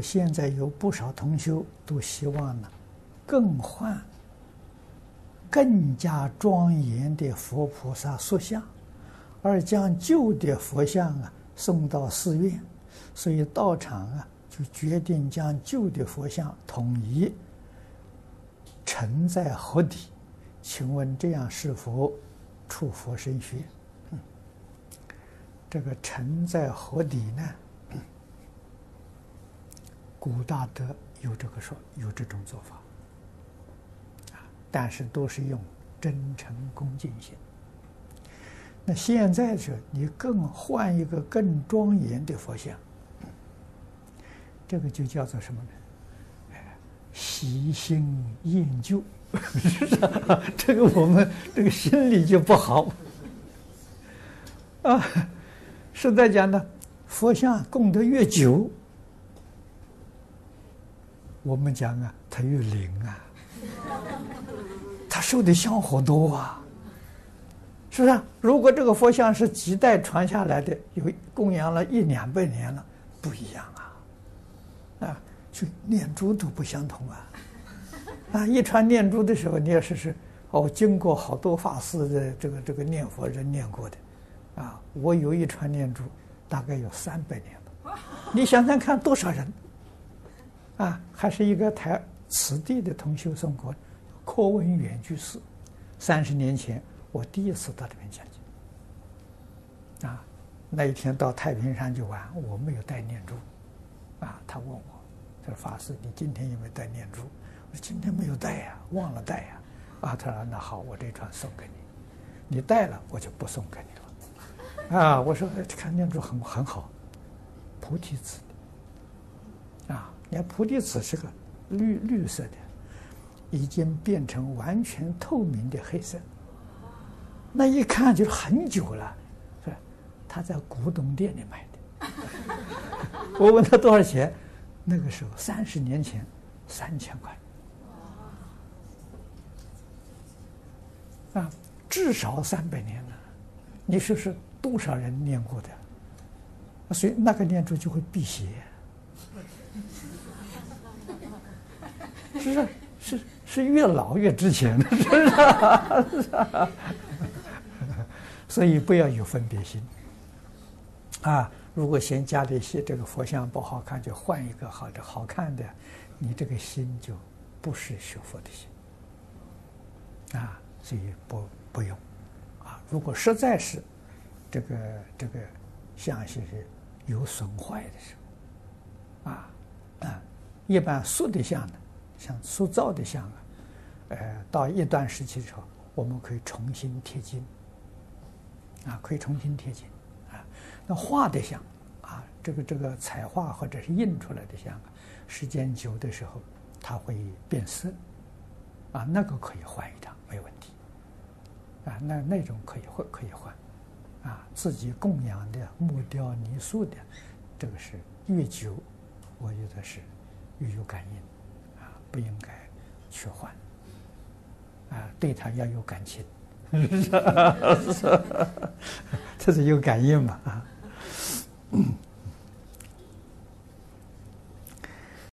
现在有不少同修都希望呢，更换更加庄严的佛菩萨塑像，而将旧的佛像啊送到寺院，所以道场啊就决定将旧的佛像统一沉在河底。请问这样是否触佛身学？嗯，这个沉在河底呢？古大德有这个说，有这种做法，啊，但是都是用真诚恭敬心。那现在是，你更换一个更庄严的佛像，这个就叫做什么呢？喜新厌旧，这个我们这个心里就不好。啊，实在讲呢，佛像供得越久。我们讲啊，它越灵啊，它受的香火多啊，是不是？如果这个佛像是几代传下来的，有供养了一两百年了，不一样啊，啊，就念珠都不相同啊，啊，一串念珠的时候，你要是是哦，经过好多法师的这个这个念佛人念过的，啊，我有一串念珠，大概有三百年了，你想想看多少人。啊，还是一个台此地的同修送过，柯文远居士，三十年前我第一次到这边讲经。啊，那一天到太平山去玩，我没有带念珠，啊，他问我，他说法师，你今天有没有带念珠？我说今天没有带呀，忘了带呀。啊，他说那好，我这串送给你，你带了我就不送给你了。啊，我说看念珠很很好，菩提子。啊。你看菩提子是个绿绿色的，已经变成完全透明的黑色。那一看就是很久了，是吧？他在古董店里买的。我问他多少钱，那个时候三十年前三千块，啊，至少三百年了。你说是多少人念过的？所以那个念珠就会辟邪。是是是越老越值钱，是不是？所以不要有分别心啊！如果嫌家里些这个佛像不好看，就换一个好的好看的，你这个心就不是学佛的心啊！所以不不用啊！如果实在是这个这个像是有损坏的时候啊啊，一般塑的像呢。像塑造的像啊，呃，到一段时期的时候，我们可以重新贴金，啊，可以重新贴金，啊，那画的像，啊，这个这个彩画或者是印出来的像，时间久的时候，它会变色，啊，那个可以换一张没问题，啊，那那种可以换可以换，啊，自己供养的木雕泥塑的，这个是越久，我觉得是越有感应。不应该去换，啊，对他要有感情，这是有感应嘛啊。